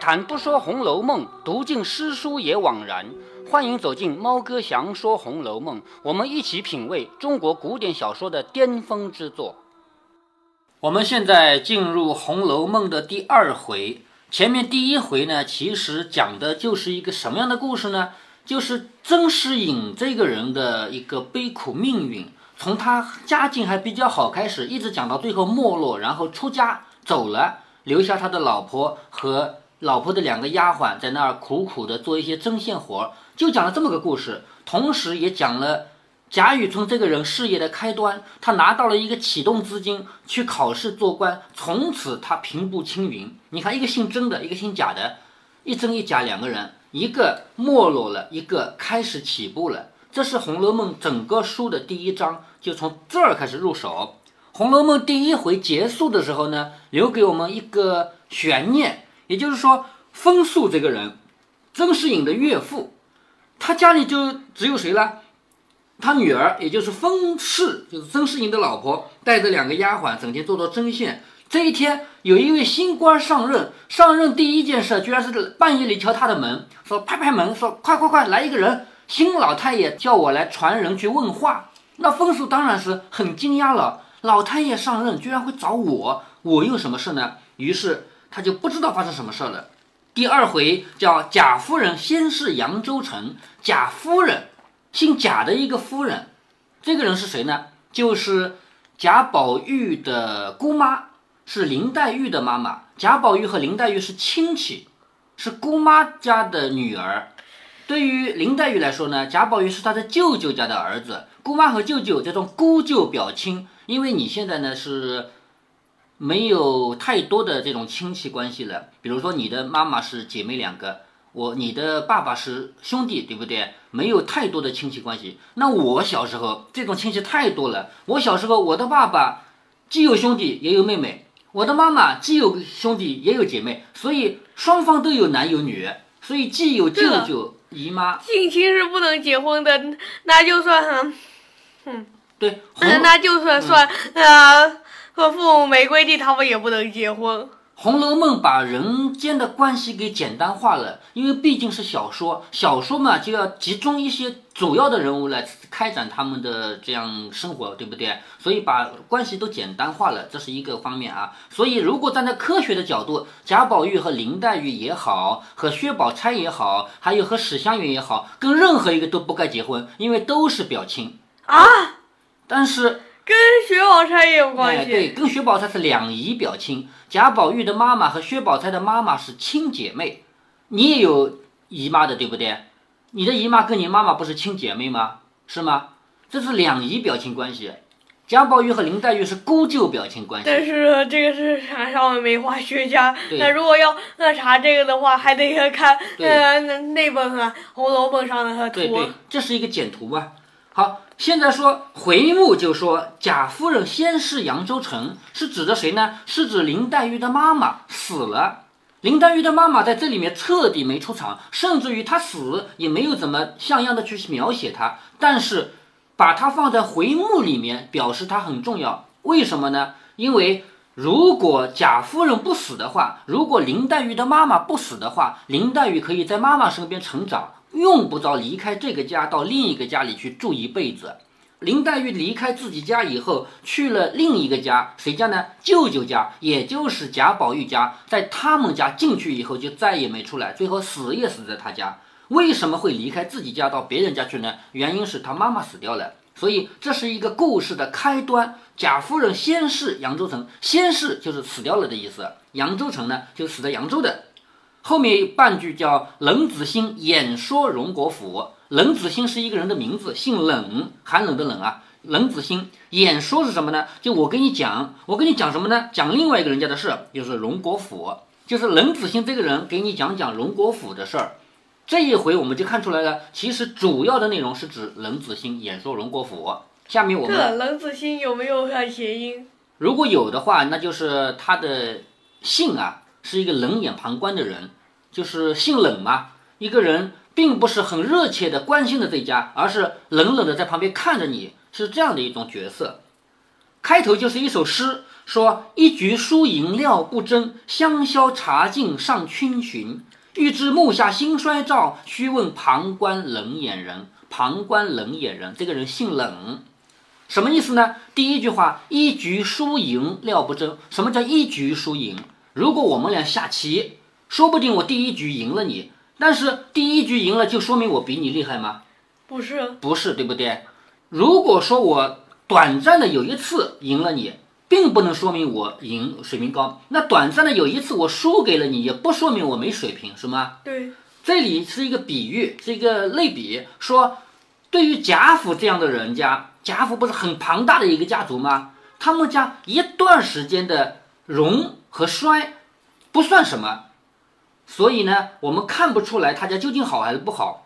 谈不说《红楼梦》，读尽诗书也枉然。欢迎走进猫哥祥说《红楼梦》，我们一起品味中国古典小说的巅峰之作。我们现在进入《红楼梦》的第二回。前面第一回呢，其实讲的就是一个什么样的故事呢？就是曾士隐这个人的一个悲苦命运，从他家境还比较好开始，一直讲到最后没落，然后出家走了，留下他的老婆和老婆的两个丫鬟在那儿苦苦的做一些针线活，就讲了这么个故事，同时也讲了。贾雨村这个人事业的开端，他拿到了一个启动资金去考试做官，从此他平步青云。你看，一个姓曾的，一个姓贾的，一真一假两个人，一个没落了，一个开始起步了。这是《红楼梦》整个书的第一章，就从这儿开始入手。《红楼梦》第一回结束的时候呢，留给我们一个悬念，也就是说，风素这个人，曾士隐的岳父，他家里就只有谁了？他女儿，也就是封氏，就是曾士隐的老婆，带着两个丫鬟，整天做做针线。这一天，有一位新官上任，上任第一件事，居然是半夜里敲他的门，说拍拍门，说快快快来一个人，新老太爷叫我来传人去问话。那封叔当然是很惊讶了，老太爷上任居然会找我，我有什么事呢？于是他就不知道发生什么事了。第二回叫贾夫人先是扬州城，贾夫人。姓贾的一个夫人，这个人是谁呢？就是贾宝玉的姑妈，是林黛玉的妈妈。贾宝玉和林黛玉是亲戚，是姑妈家的女儿。对于林黛玉来说呢，贾宝玉是她的舅舅家的儿子。姑妈和舅舅这种姑舅表亲，因为你现在呢是没有太多的这种亲戚关系了。比如说你的妈妈是姐妹两个。我你的爸爸是兄弟，对不对？没有太多的亲戚关系。那我小时候这种亲戚太多了。我小时候，我的爸爸既有兄弟也有妹妹，我的妈妈既有兄弟也有姐妹，所以双方都有男有女，所以既有舅舅姨妈。近亲是不能结婚的，那就算，嗯，对，那就算算啊，和父母没规定，他们也不能结婚。《红楼梦》把人间的关系给简单化了，因为毕竟是小说，小说嘛就要集中一些主要的人物来开展他们的这样生活，对不对？所以把关系都简单化了，这是一个方面啊。所以如果站在科学的角度，贾宝玉和林黛玉也好，和薛宝钗也好，还有和史湘云也好，跟任何一个都不该结婚，因为都是表亲啊。但是。跟薛宝钗也有关系。对，跟薛宝钗是两姨表亲。贾宝玉的妈妈和薛宝钗的妈妈是亲姐妹。你也有姨妈的，对不对？你的姨妈跟你妈妈不是亲姐妹吗？是吗？这是两姨表亲关系。贾宝玉和林黛玉是姑舅表亲关系。但是这个是啥上面没画学家。那如果要那查这个的话，还得要看呃那那本《红楼梦》上的图。对对，这是一个简图嘛。好。现在说回目就说贾夫人先是扬州城，是指的谁呢？是指林黛玉的妈妈死了。林黛玉的妈妈在这里面彻底没出场，甚至于她死也没有怎么像样的去描写她。但是把她放在回目里面，表示她很重要。为什么呢？因为如果贾夫人不死的话，如果林黛玉的妈妈不死的话，林黛玉可以在妈妈身边成长。用不着离开这个家到另一个家里去住一辈子。林黛玉离开自己家以后，去了另一个家，谁家呢？舅舅家，也就是贾宝玉家。在他们家进去以后，就再也没出来，最后死也死在他家。为什么会离开自己家到别人家去呢？原因是他妈妈死掉了。所以这是一个故事的开端。贾夫人先是扬州城，先是就是死掉了的意思。扬州城呢，就死在扬州的。后面半句叫冷子兴演说荣国府。冷子兴是一个人的名字，姓冷，寒冷的冷啊。冷子兴演说是什么呢？就我跟你讲，我跟你讲什么呢？讲另外一个人家的事，就是荣国府，就是冷子兴这个人给你讲讲荣国府的事儿。这一回我们就看出来了，其实主要的内容是指冷子兴演说荣国府。下面我们冷子兴有没有看谐音？如果有的话，那就是他的姓啊，是一个冷眼旁观的人。就是姓冷嘛，一个人并不是很热切的关心的这家，而是冷冷的在旁边看着你，是这样的一种角色。开头就是一首诗，说一局输赢料不真，香消茶尽上逡巡。欲知目下兴衰照，须问旁观冷眼人。旁观冷眼人，这个人姓冷，什么意思呢？第一句话，一局输赢料不真。什么叫一局输赢？如果我们俩下棋，说不定我第一局赢了你，但是第一局赢了就说明我比你厉害吗？不是，不是，对不对？如果说我短暂的有一次赢了你。并不能说明我赢水平高，那短暂的有一次我输给了你，也不说明我没水平，是吗？对，这里是一个比喻，是一个类比，说对于贾府这样的人家，贾府不是很庞大的一个家族吗？他们家一段时间的荣和衰不算什么，所以呢，我们看不出来他家究竟好还是不好。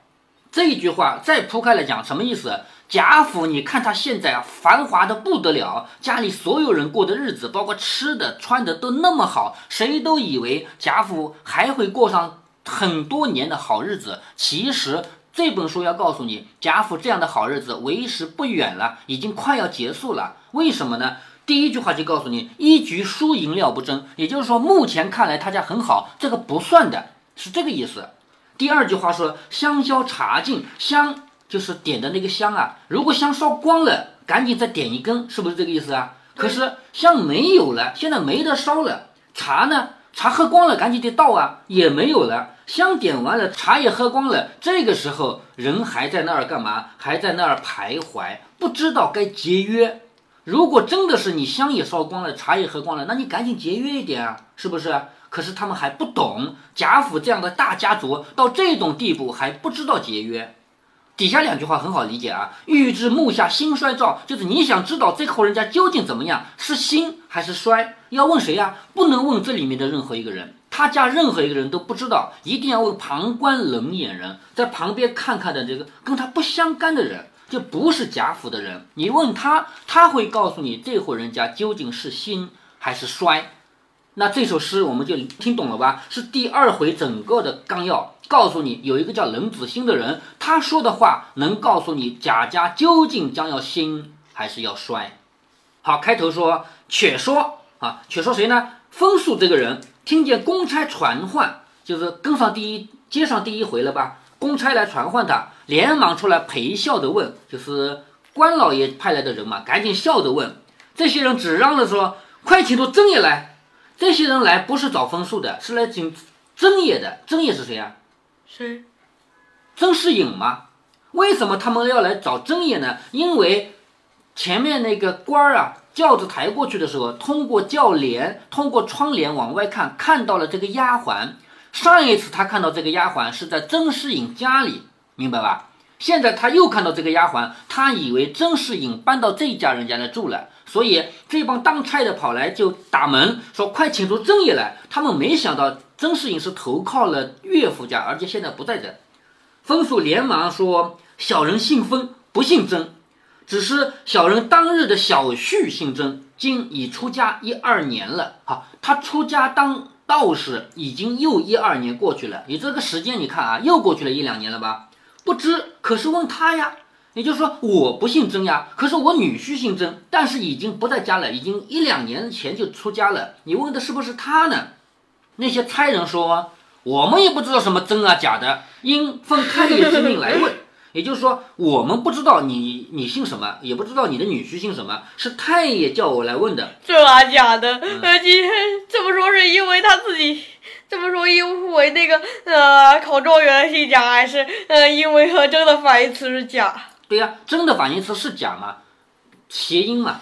这一句话再铺开来讲，什么意思？贾府，你看他现在啊，繁华的不得了，家里所有人过的日子，包括吃的、穿的都那么好，谁都以为贾府还会过上很多年的好日子。其实这本书要告诉你，贾府这样的好日子为时不远了，已经快要结束了。为什么呢？第一句话就告诉你，一局输赢料不真，也就是说，目前看来他家很好，这个不算的，是这个意思。第二句话说，香消茶尽，香。就是点的那个香啊，如果香烧光了，赶紧再点一根，是不是这个意思啊？可是香没有了，现在没得烧了。茶呢？茶喝光了，赶紧得倒啊，也没有了。香点完了，茶也喝光了，这个时候人还在那儿干嘛？还在那儿徘徊，不知道该节约。如果真的是你香也烧光了，茶也喝光了，那你赶紧节约一点啊，是不是？可是他们还不懂，贾府这样的大家族到这种地步还不知道节约。底下两句话很好理解啊，欲知目下兴衰照，就是你想知道这户人家究竟怎么样，是兴还是衰，要问谁呀？不能问这里面的任何一个人，他家任何一个人都不知道，一定要问旁观冷眼人，在旁边看看的这个跟他不相干的人，就不是贾府的人，你问他，他会告诉你这户人家究竟是兴还是衰。那这首诗我们就听懂了吧？是第二回整个的纲要，告诉你有一个叫冷子兴的人，他说的话能告诉你贾家究竟将要兴还是要衰。好，开头说，且说啊，且说谁呢？风素这个人听见公差传唤，就是跟上第一接上第一回了吧？公差来传唤他，连忙出来陪笑的问，就是关老爷派来的人嘛，赶紧笑着问，这些人只嚷着说，快请出曾爷来。这些人来不是找分数的，是来请曾爷的。曾爷是谁啊？是？曾世隐吗？为什么他们要来找曾爷呢？因为前面那个官儿啊，轿子抬过去的时候，通过轿帘，通过窗帘往外看，看到了这个丫鬟。上一次他看到这个丫鬟是在曾世隐家里，明白吧？现在他又看到这个丫鬟，他以为曾仕隐搬到这一家人家来住了。所以这帮当差的跑来就打门，说快请出曾爷来。他们没想到曾世隐是投靠了岳父家，而且现在不在这。风叔连忙说：“小人姓封，不姓曾，只是小人当日的小婿姓曾，今已出家一二年了。好，他出家当道士已经又一二年过去了。你这个时间，你看啊，又过去了一两年了吧？不知，可是问他呀。”也就是说，我不姓曾呀，可是我女婿姓曾，但是已经不在家了，已经一两年前就出家了。你问的是不是他呢？那些差人说，我们也不知道什么真啊假的，应奉太爷之命来问。也就是说，我们不知道你你姓什么，也不知道你的女婿姓什么，是太爷叫我来问的。这啊假的？呃，今天这么说是因为他自己这么说，因为那个呃考状元姓贾，还是呃因为和真的反义词是假？对呀，真的反义词是假嘛，谐音嘛，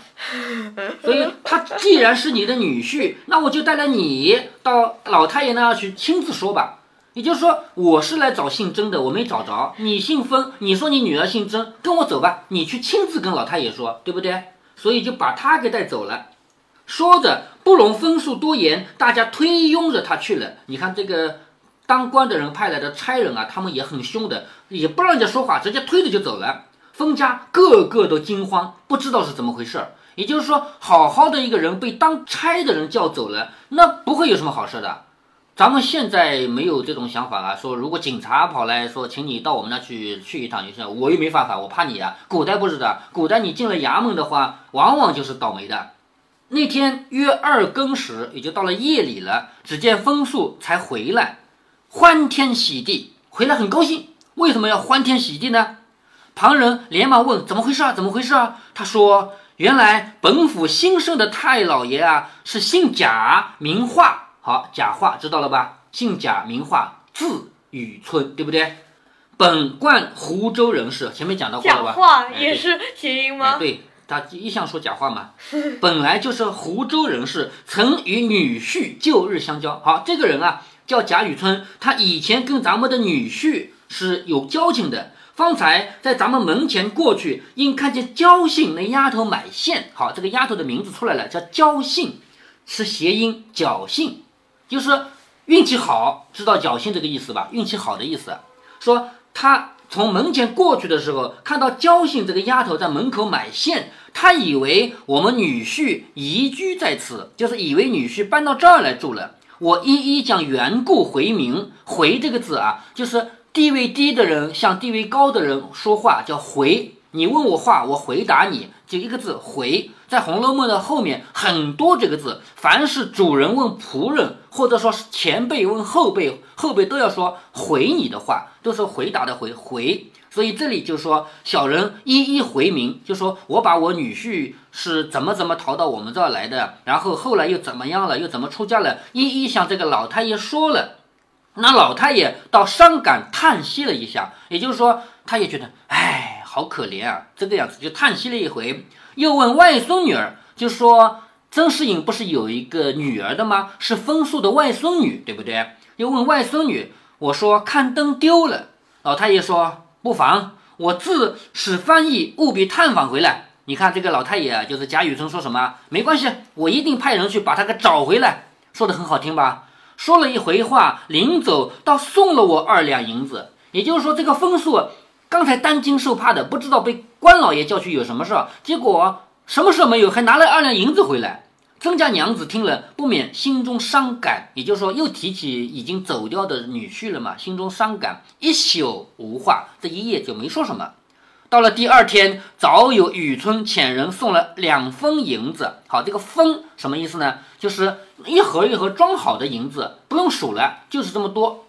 所以他既然是你的女婿，那我就带着你到老太爷那去亲自说吧。也就是说，我是来找姓曾的，我没找着。你姓封，你说你女儿姓曾，跟我走吧，你去亲自跟老太爷说，对不对？所以就把他给带走了。说着，不容分数多言，大家推拥着他去了。你看这个当官的人派来的差人啊，他们也很凶的，也不让人家说话，直接推着就走了。封家个个都惊慌，不知道是怎么回事儿。也就是说，好好的一个人被当差的人叫走了，那不会有什么好事的。咱们现在没有这种想法啊，说如果警察跑来说，请你到我们那去去一趟就行，我又没办法，我怕你啊。古代不是的，古代你进了衙门的话，往往就是倒霉的。那天约二更时，也就到了夜里了。只见风树才回来，欢天喜地回来，很高兴。为什么要欢天喜地呢？旁人连忙问：“怎么回事啊？怎么回事啊？”他说：“原来本府新生的太老爷啊，是姓贾，名化。好，贾话知道了吧？姓贾，名化，字雨村，对不对？本贯湖州人士。前面讲到过了吧？假话也是谐音吗？哎对他一向说假话嘛，本来就是湖州人士，曾与女婿旧日相交。好，这个人啊叫贾雨村，他以前跟咱们的女婿是有交情的。方才在咱们门前过去，因看见焦信那丫头买线，好，这个丫头的名字出来了，叫焦信，是谐音侥幸，就是运气好，知道侥幸这个意思吧？运气好的意思。说他从门前过去的时候，看到焦信这个丫头在门口买线，他以为我们女婿移居在此，就是以为女婿搬到这儿来住了。我一一将缘故回明。回这个字啊，就是地位低的人向地位高的人说话叫回。你问我话，我回答你，就一个字回。在《红楼梦》的后面很多这个字，凡是主人问仆人，或者说是前辈问后辈，后辈都要说回你的话，都是回答的回回。所以这里就说小人一一回明，就说我把我女婿是怎么怎么逃到我们这儿来的，然后后来又怎么样了，又怎么出嫁了，一一向这个老太爷说了。那老太爷倒伤感叹息了一下，也就是说，他也觉得，哎，好可怜啊，这个样子就叹息了一回，又问外孙女儿，就说曾士隐不是有一个女儿的吗？是风树的外孙女，对不对？又问外孙女，我说看灯丢了，老太爷说不妨，我自使翻译务必探访回来。你看这个老太爷啊，就是贾雨村说什么？没关系，我一定派人去把他给找回来。说的很好听吧？说了一回话，临走倒送了我二两银子。也就是说，这个风树刚才担惊受怕的，不知道被关老爷叫去有什么事，结果什么事没有，还拿了二两银子回来。曾家娘子听了，不免心中伤感，也就是说，又提起已经走掉的女婿了嘛，心中伤感，一宿无话，这一夜就没说什么。到了第二天，早有雨村遣人送了两分银子。好，这个分什么意思呢？就是一盒一盒装好的银子，不用数了，就是这么多。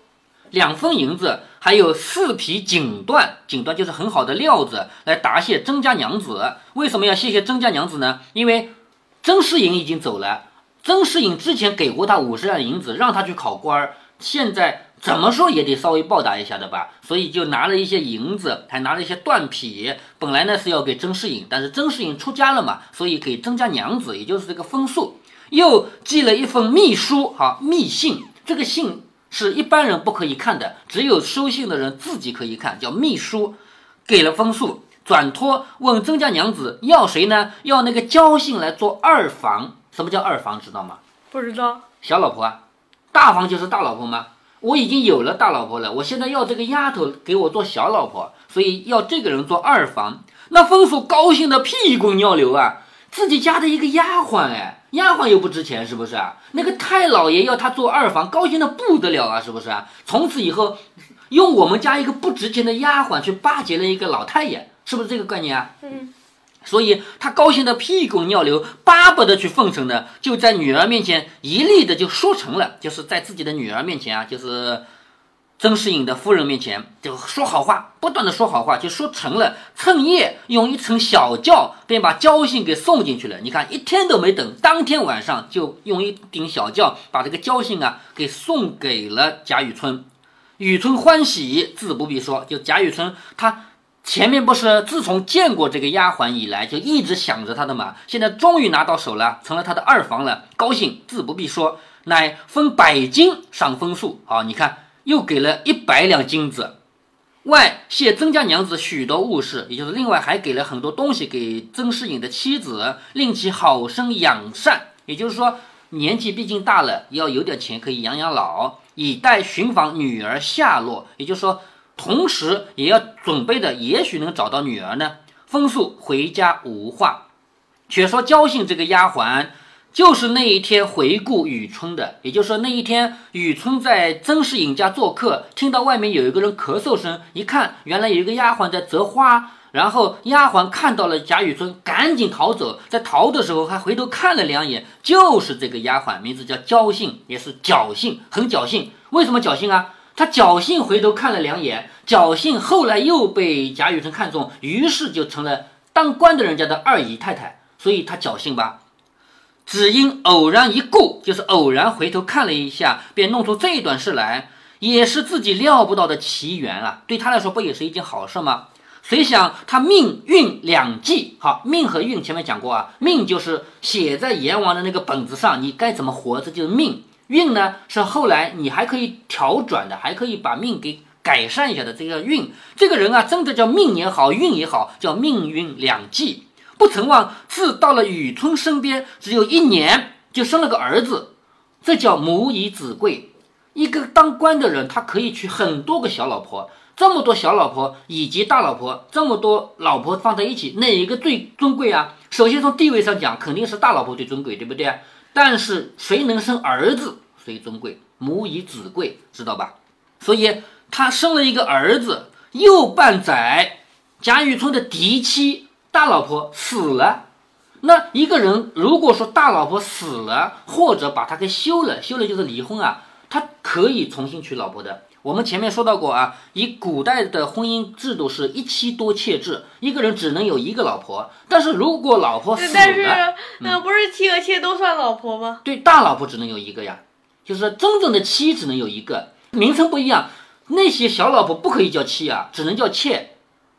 两分银子，还有四匹锦缎，锦缎就是很好的料子，来答谢曾家娘子。为什么要谢谢曾家娘子呢？因为曾士隐已经走了，曾士隐之前给过他五十两银子，让他去考官儿，现在怎么说也得稍微报答一下的吧，所以就拿了一些银子，还拿了一些缎匹。本来呢是要给曾士隐，但是曾士隐出家了嘛，所以给曾家娘子，也就是这个分数，又寄了一封密书，哈密信，这个信。是一般人不可以看的，只有收信的人自己可以看，叫秘书。给了封数，转托问曾家娘子要谁呢？要那个焦信来做二房。什么叫二房？知道吗？不知道。小老婆啊，大房就是大老婆吗？我已经有了大老婆了，我现在要这个丫头给我做小老婆，所以要这个人做二房。那风叔高兴的屁滚尿流啊！自己家的一个丫鬟，哎，丫鬟又不值钱，是不是啊？那个太老爷要她做二房，高兴的不得了啊，是不是啊？从此以后，用我们家一个不值钱的丫鬟去巴结了一个老太爷，是不是这个概念啊？嗯，所以他高兴的屁滚尿流，巴不得去奉承呢，就在女儿面前一力的就说成了，就是在自己的女儿面前啊，就是曾仕隐的夫人面前就说好话，不断的说好话，就说成了。趁夜用一乘小轿便把交信给送进去了。你看一天都没等，当天晚上就用一顶小轿把这个交信啊给送给了贾雨村。雨村欢喜，自不必说，就贾雨村他。前面不是自从见过这个丫鬟以来，就一直想着她的嘛。现在终于拿到手了，成了他的二房了，高兴自不必说。乃分百金赏分数，好，你看又给了一百两金子，外谢曾家娘子许多物事，也就是另外还给了很多东西给曾士隐的妻子，令其好生养善。也就是说，年纪毕竟大了，要有点钱可以养养老，以待寻访女儿下落。也就是说。同时也要准备的，也许能找到女儿呢。风素回家无话，却说焦信这个丫鬟就是那一天回顾雨村的，也就是说那一天雨村在曾士隐家做客，听到外面有一个人咳嗽声，一看原来有一个丫鬟在折花，然后丫鬟看到了贾雨村，赶紧逃走，在逃的时候还回头看了两眼，就是这个丫鬟，名字叫焦信，也是侥幸，很侥幸。为什么侥幸啊？他侥幸回头看了两眼，侥幸后来又被贾雨村看中，于是就成了当官的人家的二姨太太，所以他侥幸吧。只因偶然一顾，就是偶然回头看了一下，便弄出这一段事来，也是自己料不到的奇缘啊！对他来说，不也是一件好事吗？谁想他命运两记，好命和运前面讲过啊，命就是写在阎王的那个本子上，你该怎么活，这就是命；运呢是后来你还可以调转的，还可以把命给改善一下的这个运。这个人啊，真的叫命也好，运也好，叫命运两记。不曾忘，自到了雨村身边，只有一年就生了个儿子，这叫母以子贵。一个当官的人，他可以娶很多个小老婆。这么多小老婆以及大老婆，这么多老婆放在一起，哪一个最尊贵啊？首先从地位上讲，肯定是大老婆最尊贵，对不对？但是谁能生儿子，谁尊贵？母以子贵，知道吧？所以他生了一个儿子，又半载，贾雨村的嫡妻大老婆死了。那一个人如果说大老婆死了，或者把他给休了，休了就是离婚啊，他可以重新娶老婆的。我们前面说到过啊，以古代的婚姻制度是一妻多妾制，一个人只能有一个老婆。但是如果老婆死了，但是那不是妻和妾都算老婆吗？对，大老婆只能有一个呀，就是真正的妻只能有一个，名称不一样。那些小老婆不可以叫妻啊，只能叫妾，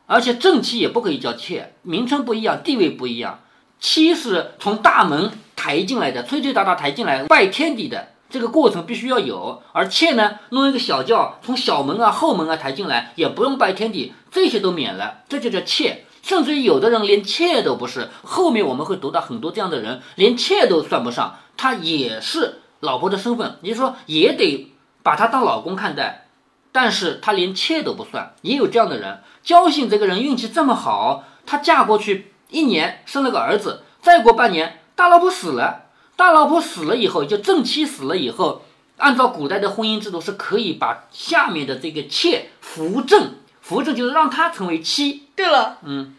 而且正妻也不可以叫妾，名称不一样，地位不一样。妻是从大门抬进来的，吹吹打打抬进来拜天地的。这个过程必须要有，而妾呢，弄一个小轿从小门啊、后门啊抬进来，也不用拜天地，这些都免了，这就叫妾。甚至于有的人连妾都不是，后面我们会读到很多这样的人，连妾都算不上，他也是老婆的身份，也就是说也得把他当老公看待，但是他连妾都不算，也有这样的人。焦信这个人运气这么好，他嫁过去一年生了个儿子，再过半年大老婆死了。大老婆死了以后，就正妻死了以后，按照古代的婚姻制度，是可以把下面的这个妾扶正，扶正就是让她成为妻。对了，嗯，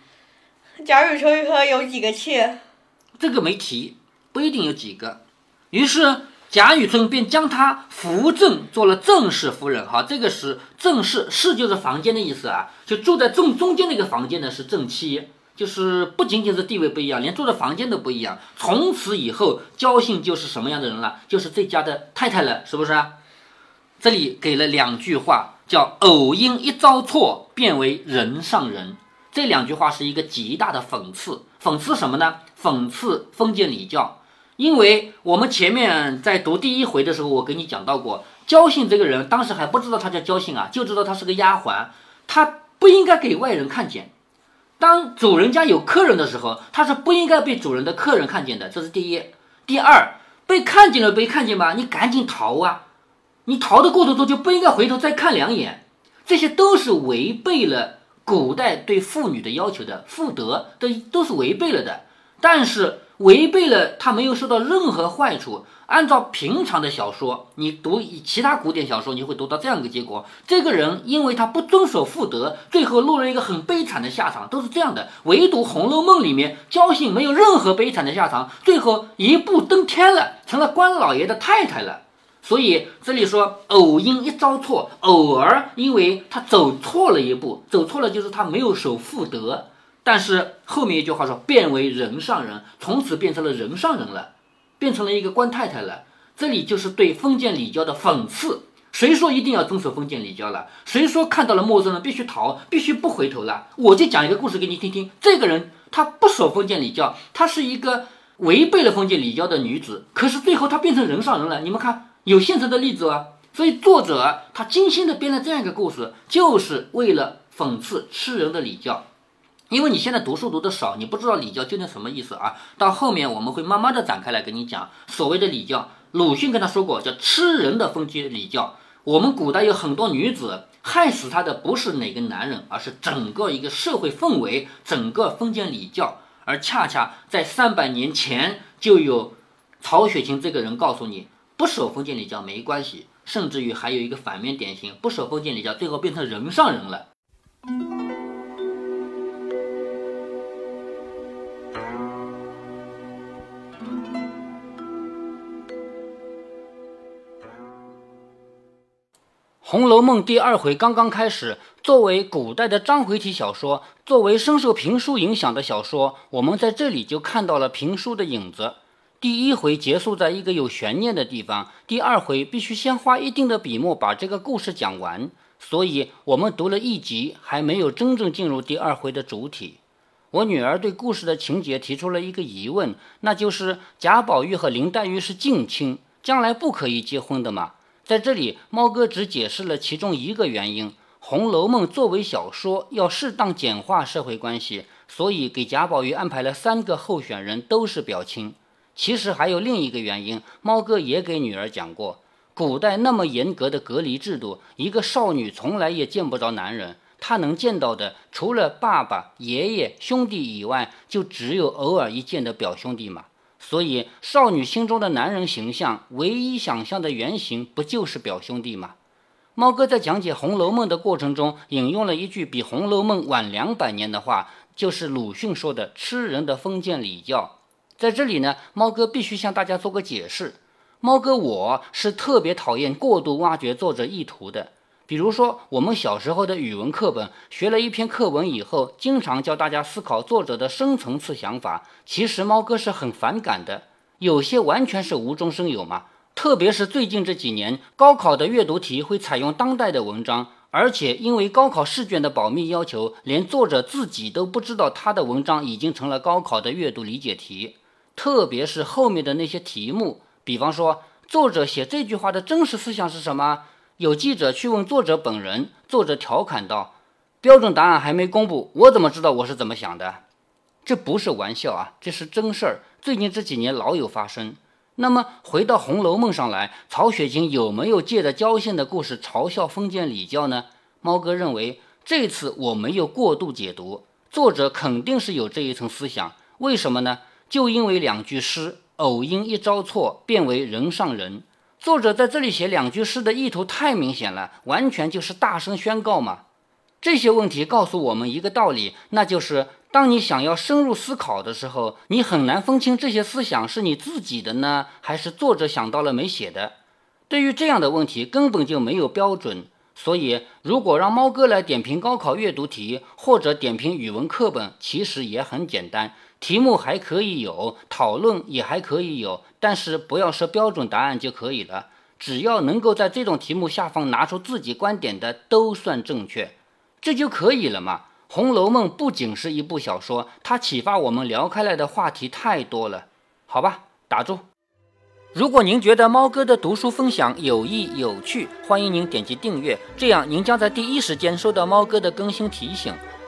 贾雨村他有几个妾？这个没提，不一定有几个。于是贾雨村便将她扶正做了正室夫人。哈，这个是正室，室就是房间的意思啊，就住在正中间那个房间的是正妻。就是不仅仅是地位不一样，连住的房间都不一样。从此以后，焦姓就是什么样的人了？就是这家的太太了，是不是？这里给了两句话，叫“偶因一遭错，变为人上人”。这两句话是一个极大的讽刺。讽刺什么呢？讽刺封建礼教。因为我们前面在读第一回的时候，我给你讲到过，焦信这个人当时还不知道他叫焦信啊，就知道他是个丫鬟，他不应该给外人看见。当主人家有客人的时候，他是不应该被主人的客人看见的，这是第一。第二，被看见了被看见吧，你赶紧逃啊！你逃的过程中就不应该回头再看两眼，这些都是违背了古代对妇女的要求的，妇德都都是违背了的。但是违背了，他没有受到任何坏处。按照平常的小说，你读其他古典小说，你会读到这样一个结果：这个人因为他不遵守妇德，最后落了一个很悲惨的下场，都是这样的。唯独《红楼梦》里面，焦信没有任何悲惨的下场，最后一步登天了，成了官老爷的太太了。所以这里说偶因一遭错，偶尔因为他走错了一步，走错了就是他没有守妇德。但是后面一句话说变为人上人，从此变成了人上人了。变成了一个官太太了，这里就是对封建礼教的讽刺。谁说一定要遵守封建礼教了？谁说看到了陌生人必须逃，必须不回头了？我就讲一个故事给你听听。这个人他不守封建礼教，她是一个违背了封建礼教的女子，可是最后她变成人上人了。你们看，有现成的例子啊。所以作者他精心的编了这样一个故事，就是为了讽刺吃人的礼教。因为你现在读书读的少，你不知道礼教究竟什么意思啊？到后面我们会慢慢的展开来跟你讲所谓的礼教。鲁迅跟他说过，叫吃人的封建礼教。我们古代有很多女子，害死她的不是哪个男人，而是整个一个社会氛围，整个封建礼教。而恰恰在三百年前，就有曹雪芹这个人告诉你，不守封建礼教没关系，甚至于还有一个反面典型，不守封建礼教，最后变成人上人了。红楼梦》第二回刚刚开始，作为古代的章回体小说，作为深受评书影响的小说，我们在这里就看到了评书的影子。第一回结束在一个有悬念的地方，第二回必须先花一定的笔墨把这个故事讲完。所以，我们读了一集，还没有真正进入第二回的主体。我女儿对故事的情节提出了一个疑问，那就是贾宝玉和林黛玉是近亲，将来不可以结婚的吗？在这里，猫哥只解释了其中一个原因：《红楼梦》作为小说，要适当简化社会关系，所以给贾宝玉安排了三个候选人都是表亲。其实还有另一个原因，猫哥也给女儿讲过。古代那么严格的隔离制度，一个少女从来也见不着男人，她能见到的除了爸爸、爷爷、兄弟以外，就只有偶尔一见的表兄弟嘛。所以，少女心中的男人形象，唯一想象的原型不就是表兄弟吗？猫哥在讲解《红楼梦》的过程中，引用了一句比《红楼梦》晚两百年的话，就是鲁迅说的“吃人的封建礼教”。在这里呢，猫哥必须向大家做个解释。猫哥，我是特别讨厌过度挖掘作者意图的。比如说，我们小时候的语文课本，学了一篇课文以后，经常教大家思考作者的深层次想法。其实猫哥是很反感的，有些完全是无中生有嘛。特别是最近这几年，高考的阅读题会采用当代的文章，而且因为高考试卷的保密要求，连作者自己都不知道他的文章已经成了高考的阅读理解题。特别是后面的那些题目，比方说作者写这句话的真实思想是什么？有记者去问作者本人，作者调侃道：“标准答案还没公布，我怎么知道我是怎么想的？”这不是玩笑啊，这是真事儿。最近这几年老有发生。那么回到《红楼梦》上来，曹雪芹有没有借着焦县的故事嘲笑封建礼教呢？猫哥认为这次我没有过度解读，作者肯定是有这一层思想。为什么呢？就因为两句诗，偶因一招错，变为人上人。作者在这里写两句诗的意图太明显了，完全就是大声宣告嘛。这些问题告诉我们一个道理，那就是当你想要深入思考的时候，你很难分清这些思想是你自己的呢，还是作者想到了没写的。对于这样的问题，根本就没有标准。所以，如果让猫哥来点评高考阅读题，或者点评语文课本，其实也很简单。题目还可以有，讨论也还可以有，但是不要设标准答案就可以了。只要能够在这种题目下方拿出自己观点的，都算正确，这就可以了嘛。《红楼梦》不仅是一部小说，它启发我们聊开来的话题太多了。好吧，打住。如果您觉得猫哥的读书分享有益有趣，欢迎您点击订阅，这样您将在第一时间收到猫哥的更新提醒。